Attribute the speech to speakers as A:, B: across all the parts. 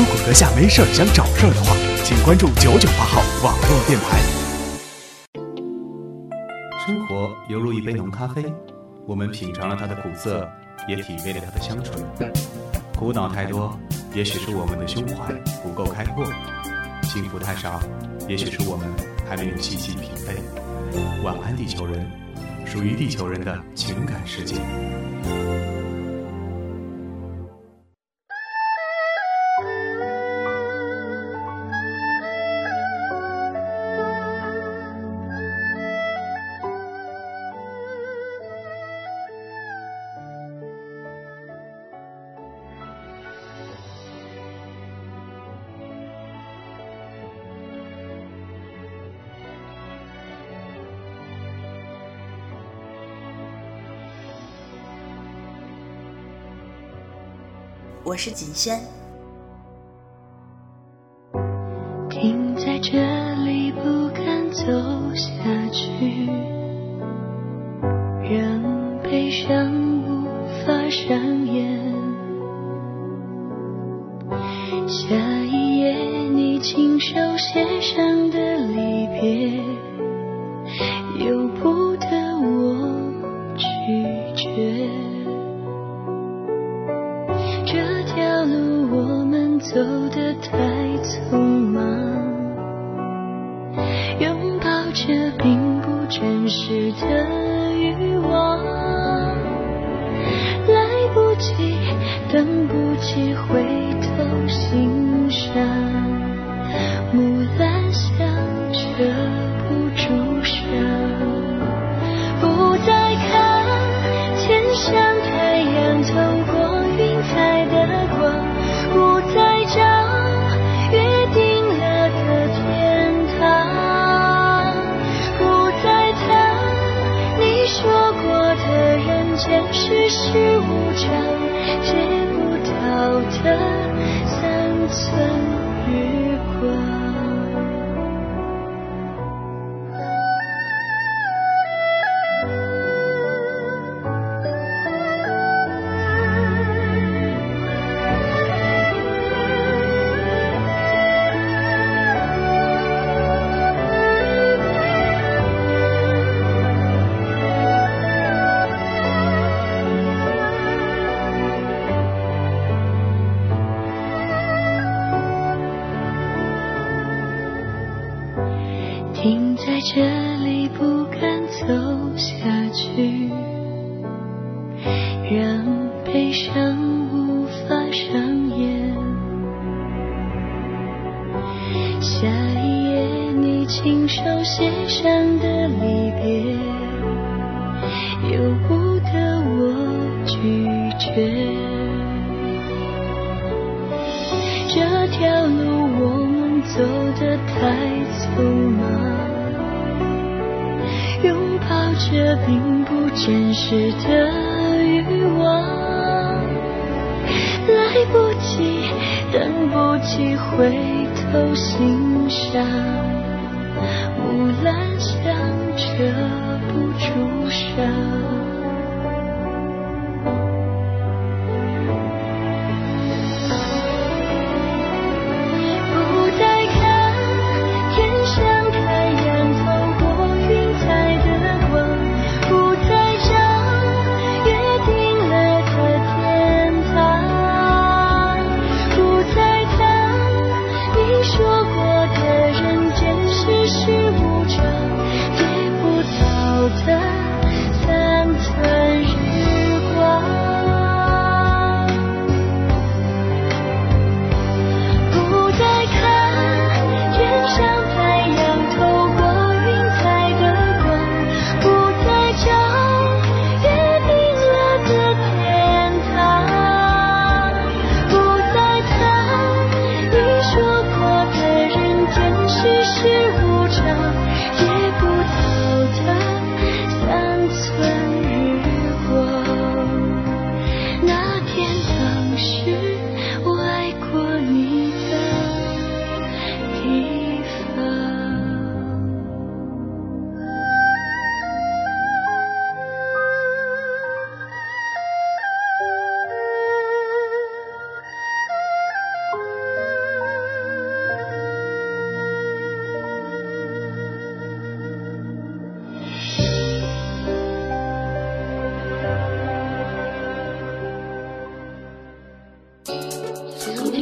A: 如果阁下没事儿想找事儿的话，请关注九九八号网络电台。
B: 生活犹如一杯浓咖啡，我们品尝了它的苦涩，也体味了它的香醇。苦恼太多，也许是我们的胸怀不够开阔；幸福太少，也许是我们还没有细细品味。晚安，地球人，属于地球人的情感世界。
C: 我是锦轩。
D: 等不及回头欣赏，木兰香遮不住伤，不再看天上太阳透过云彩的光，不再找约定了的天堂，不再谈你说过的人间世事无常，停不及，等不及回头欣赏，木兰香遮不住伤。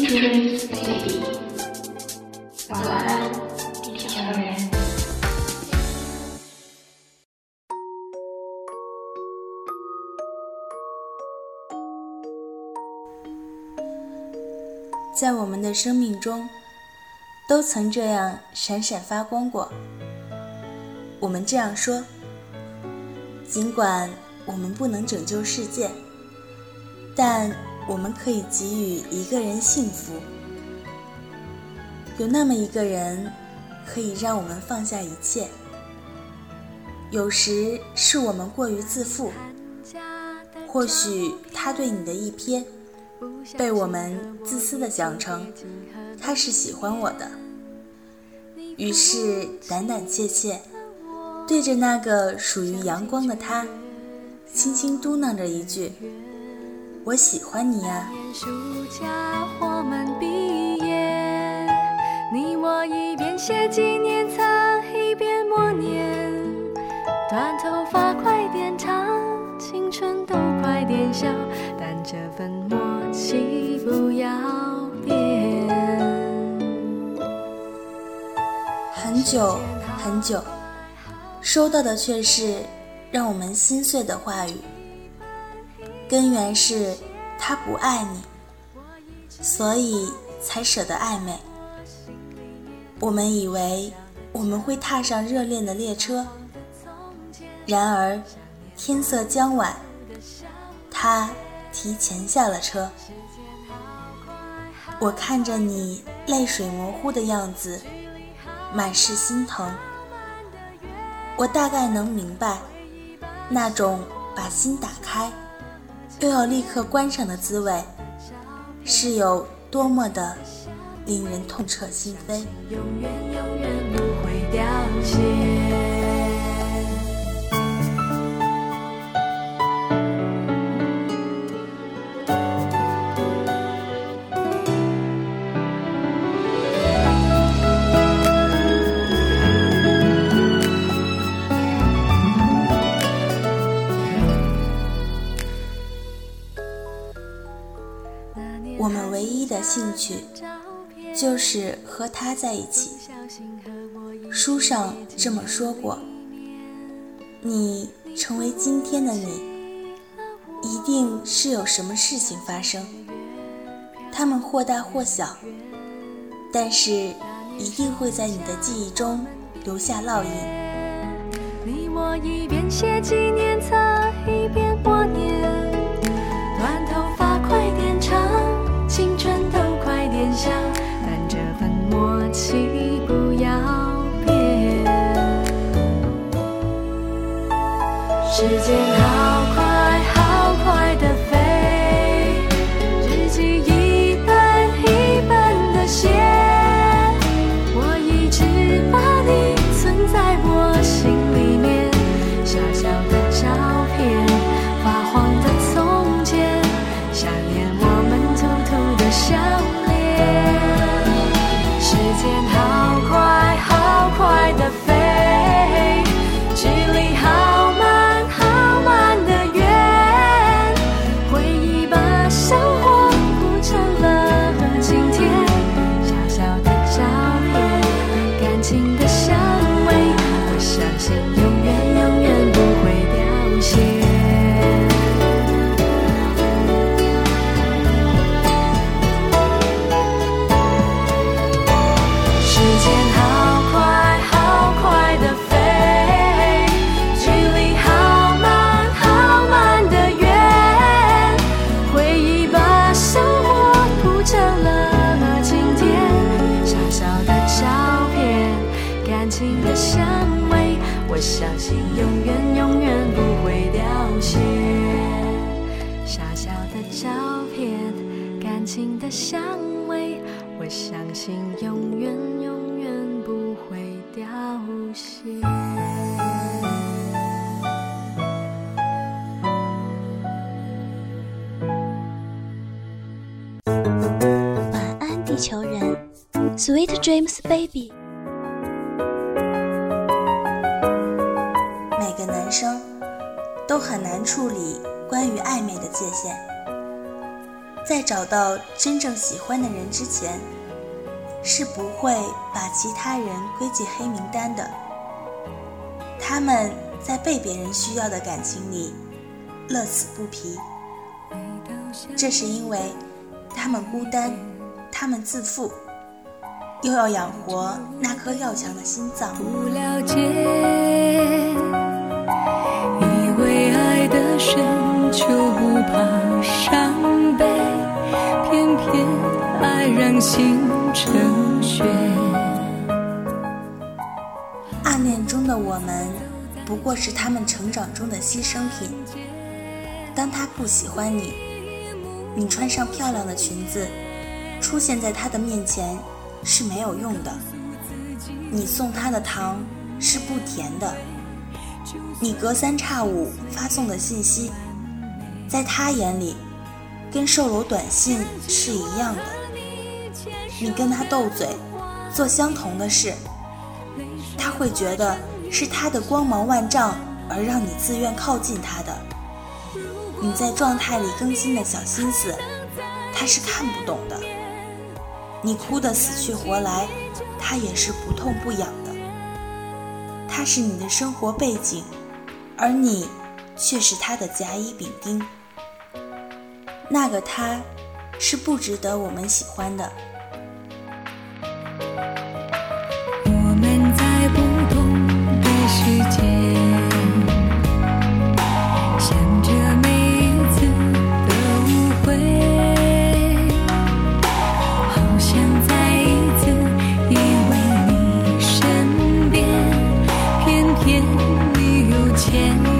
E: Dreams, baby. 晚安，地球人。
C: 在我们的生命中，都曾这样闪闪发光过。我们这样说，尽管我们不能拯救世界，但我们可以给予一个人幸福。有那么一个人，可以让我们放下一切。有时是我们过于自负，或许他对你的一瞥。被我们自私的想成他是喜欢我的，于是胆胆怯怯对着那个属于阳光的他，轻轻嘟囔着一句：“我喜欢你呀。”
E: 暑假我们毕业，你我一边写纪念册一边默念，短头发快点长，青春都快点消，但这份默契不要变。
C: 很久很久，收到的却是让我们心碎的话语。根源是他不爱你，所以才舍得暧昧。我们以为我们会踏上热恋的列车，然而天色将晚，他提前下了车。我看着你泪水模糊的样子。满是心疼，我大概能明白，那种把心打开，又要立刻关上的滋味，是有多么的令人痛彻心扉。
E: 永远永远不会凋谢。
C: 兴趣就是和他在一起。书上这么说过，你成为今天的你，一定是有什么事情发生。他们或大或小，但是一定会在你的记忆中留下烙印。
E: 你我一边写纪念册一边默念，时间。相信永远永远不会凋谢。小小的照片，感情的香味，我相信永远永远不会凋谢。
F: 晚安，地球人，Sweet dreams, baby。
C: 都很难处理关于暧昧的界限。在找到真正喜欢的人之前，是不会把其他人归进黑名单的。他们在被别人需要的感情里乐此不疲，这是因为他们孤单，他们自负。又要养活那颗要强的心脏。
E: 不了解，深就不怕伤悲，偏偏爱让心成雪。
C: 暗恋中的我们，不过是他们成长中的牺牲品。当他不喜欢你，你穿上漂亮的裙子，出现在他的面前。是没有用的。你送他的糖是不甜的。你隔三差五发送的信息，在他眼里，跟售楼短信是一样的。你跟他斗嘴，做相同的事，他会觉得是他的光芒万丈而让你自愿靠近他的。你在状态里更新的小心思，他是看不懂的。你哭得死去活来，他也是不痛不痒的。他是你的生活背景，而你却是他的甲乙丙丁。那个他，是不值得我们喜欢的。
E: again.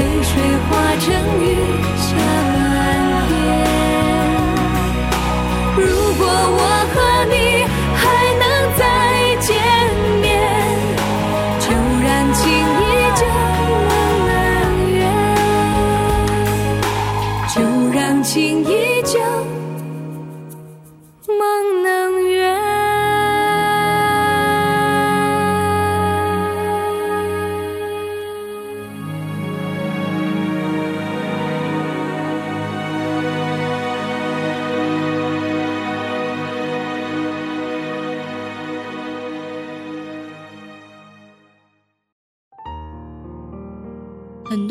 E: 泪水化成雨下满
F: 天。如果我和你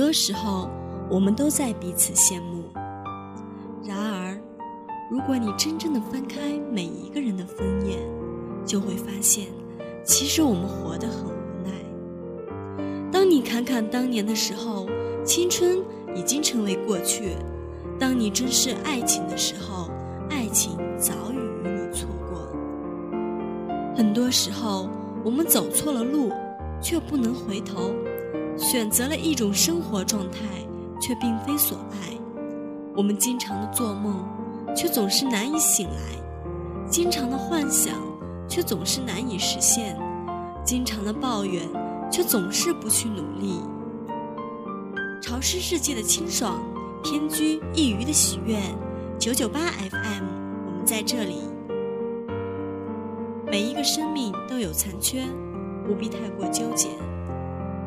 F: 多时候，我们都在彼此羡慕。然而，如果你真正的翻开每一个人的枫叶，就会发现，其实我们活得很无奈。当你侃侃当年的时候，青春已经成为过去；当你珍视爱情的时候，爱情早已与你错过。很多时候，我们走错了路，却不能回头。选择了一种生活状态，却并非所爱。我们经常的做梦，却总是难以醒来。经常的幻想却总是难以实现，经常的抱怨却总是不去努力。潮湿世界的清爽，偏居一隅的喜悦。九九八 FM，我们在这里。每一个生命都有残缺，不必太过纠结；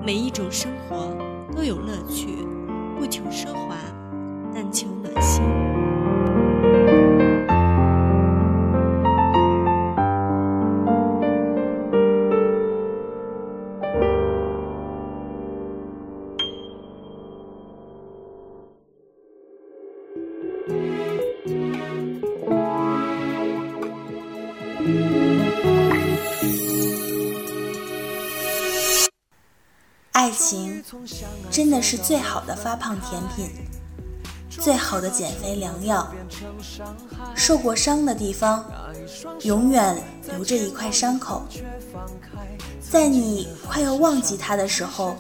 F: 每一种生活都有乐趣，不求奢华，但求暖心。
G: 是最好的发胖甜品，最好的减肥良药。受过伤的地方，永远留着一块伤口，在你快要忘记它的时候，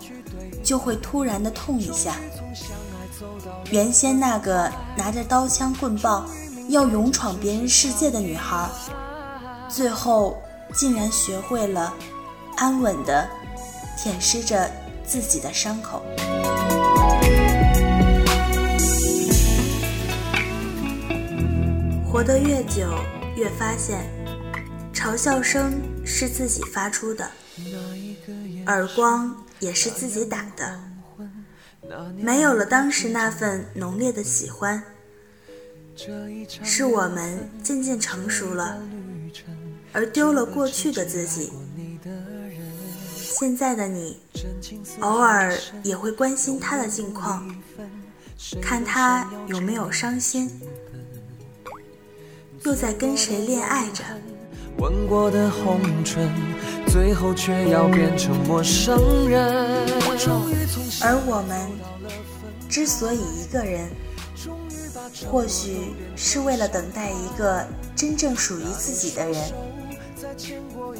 G: 就会突然的痛一下。原先那个拿着刀枪棍棒要勇闯别人世界的女孩，最后竟然学会了安稳的舔舐着。自己的伤口。活得越久，越发现，嘲笑声是自己发出的，耳光也是自己打的。没有了当时那份浓烈的喜欢，是我们渐渐成熟了，而丢了过去的自己。现在的你，偶尔也会关心他的近况，看他有没有伤心，又在跟谁恋爱着。吻过的红唇，最后却要变成陌生人。而我们之所以一个人，或许是为了等待一个真正属于自己的人，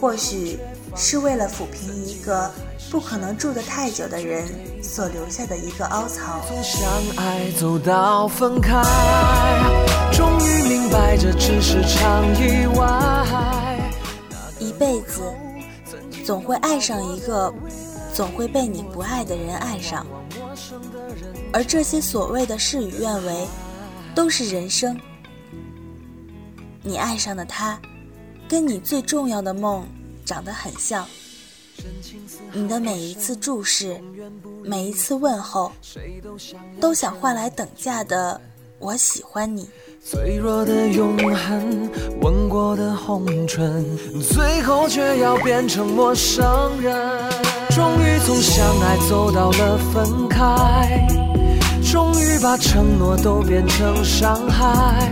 G: 或许。是为了抚平一个不可能住得太久的人所留下的一个凹槽。从相爱走到分开，终于明白这只是场意外。一辈子总会爱上一个，总会被你不爱的人爱上，而这些所谓的事与愿违，都是人生。你爱上的他，跟你最重要的梦。长得很像，你的每一次注视，每一次问候，都想换来等价的“我喜欢你”。脆弱的永恒，吻过的红唇，最后却要变成陌生人。终于从相爱走到了分开，终于把承诺都变成伤害。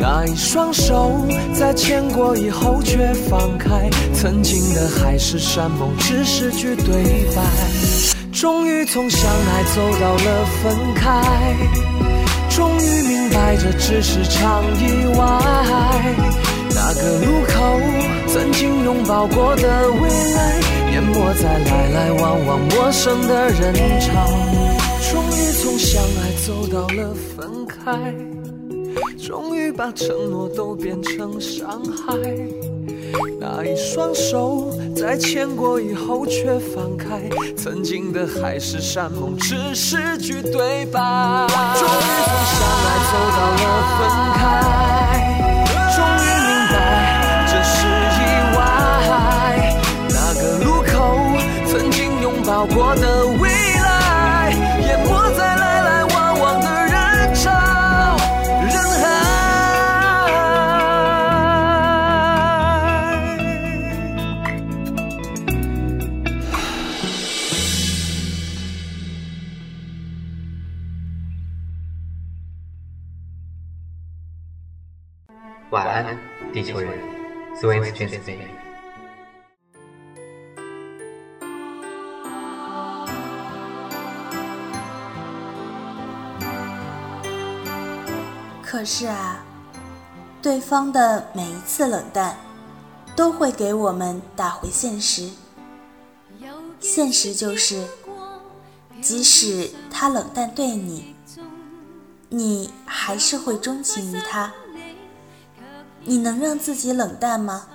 G: 那一双手在牵过以后却放开，曾经的海誓山盟只是句对白。终于从相爱走到了分开，终于明白这只是场意外。那个路口曾经拥抱过的未来，淹没在来来往往陌生的人潮。终于从相爱走到了分开。终于把承诺都变成伤害，那一双手在牵过以后却放开，曾经的海誓山盟只是句对白。终于从相爱走到了分开，终于明白这是意外。那个路口曾经拥抱过的
H: 地球人。
G: 可是啊，对方的每一次冷淡，都会给我们打回现实。现实就是，即使他冷淡对你，你还是会钟情于他。
C: 你能让自己冷淡吗？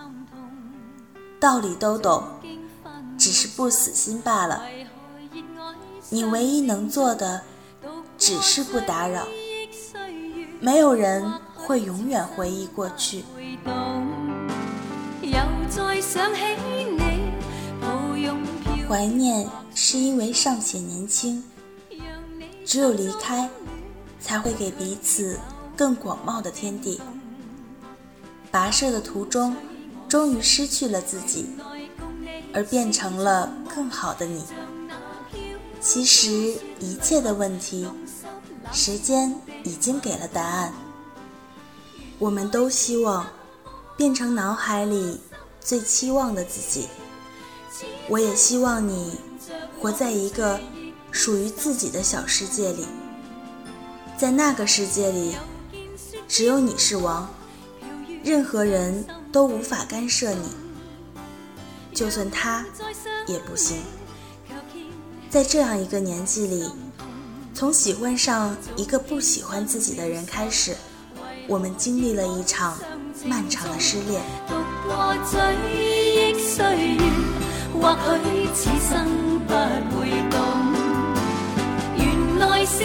C: 道理都懂，只是不死心罢了。你唯一能做的，只是不打扰。没有人会永远回忆过去。怀念是因为尚且年轻，只有离开，才会给彼此更广袤的天地。跋涉的途中，终于失去了自己，而变成了更好的你。其实一切的问题，时间已经给了答案。我们都希望变成脑海里最期望的自己。我也希望你活在一个属于自己的小世界里，在那个世界里，只有你是王。任何人都无法干涉你，就算他也不行。在这样一个年纪里，从喜欢上一个不喜欢自己的人开始，我们经历了一场漫长的失恋。或许此生不会懂，原来是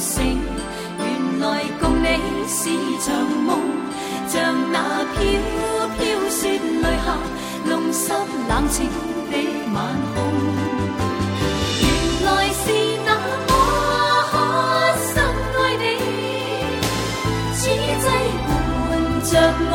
D: 醒，原来共你是场梦，像那飘飘雪泪下，弄湿冷清的晚空。原来是那么深爱你，此际伴着我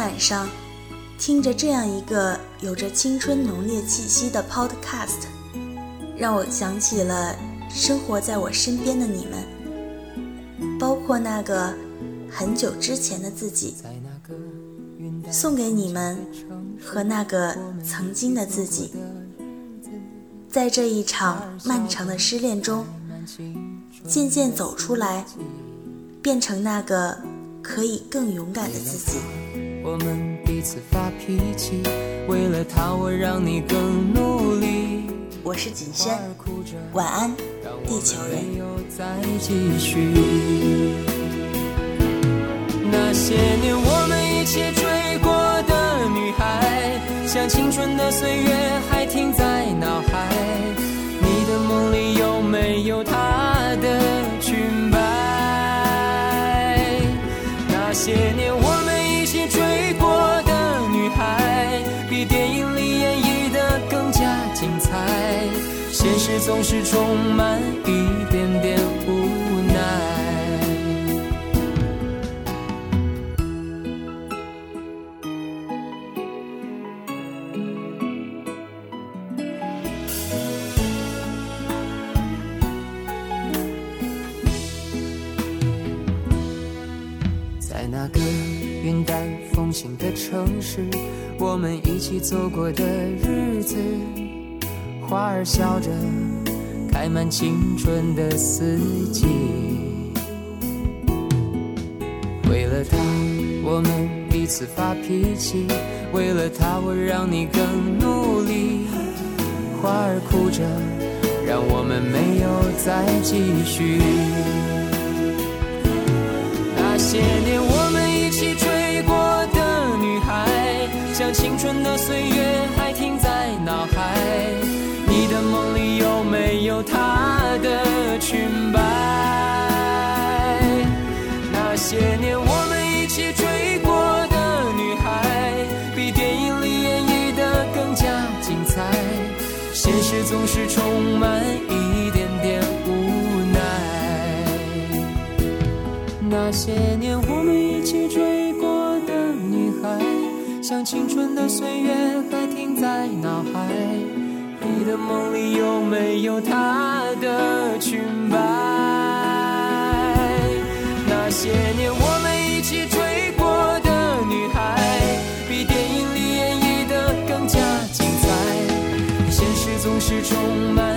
C: 晚上听着这样一个有着青春浓烈气息的 Podcast，让我想起了生活在我身边的你们，包括那个很久之前的自己，送给你们和那个曾经的自己，在这一场漫长的失恋中，渐渐走出来，变成那个。可以更勇敢的自己。我们彼此发脾气，为了他我让你更努力。我是锦轩，晚安，地球人。那些年我们一起追过的女孩，像青春的岁月还停在脑海。你的梦里有没有她是总是充满一点点无奈。
I: 在那个云淡风轻的城市我们一起走过的日子花儿笑着，开满青春的四季。为了他，我们彼此发脾气；为了他，我让你更努力。花儿哭着，让我们没有再继续。那些年我们一起追过的女孩，像青春的岁月还停在脑海。梦里有没有她的裙摆？那些年我们一起追过的女孩，比电影里演绎的更加精彩。现实总是充满一点点无奈。那些年我们一起追过的女孩，像青春的岁月还停在脑海。你的梦里有没有她的裙摆？那些年我们一起追过的女孩，比电影里演绎的更加精彩。现实总是充满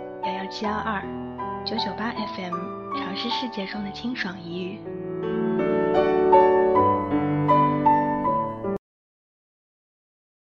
J: 幺幺七幺二九九八 FM，尝试世界中的清爽一隅。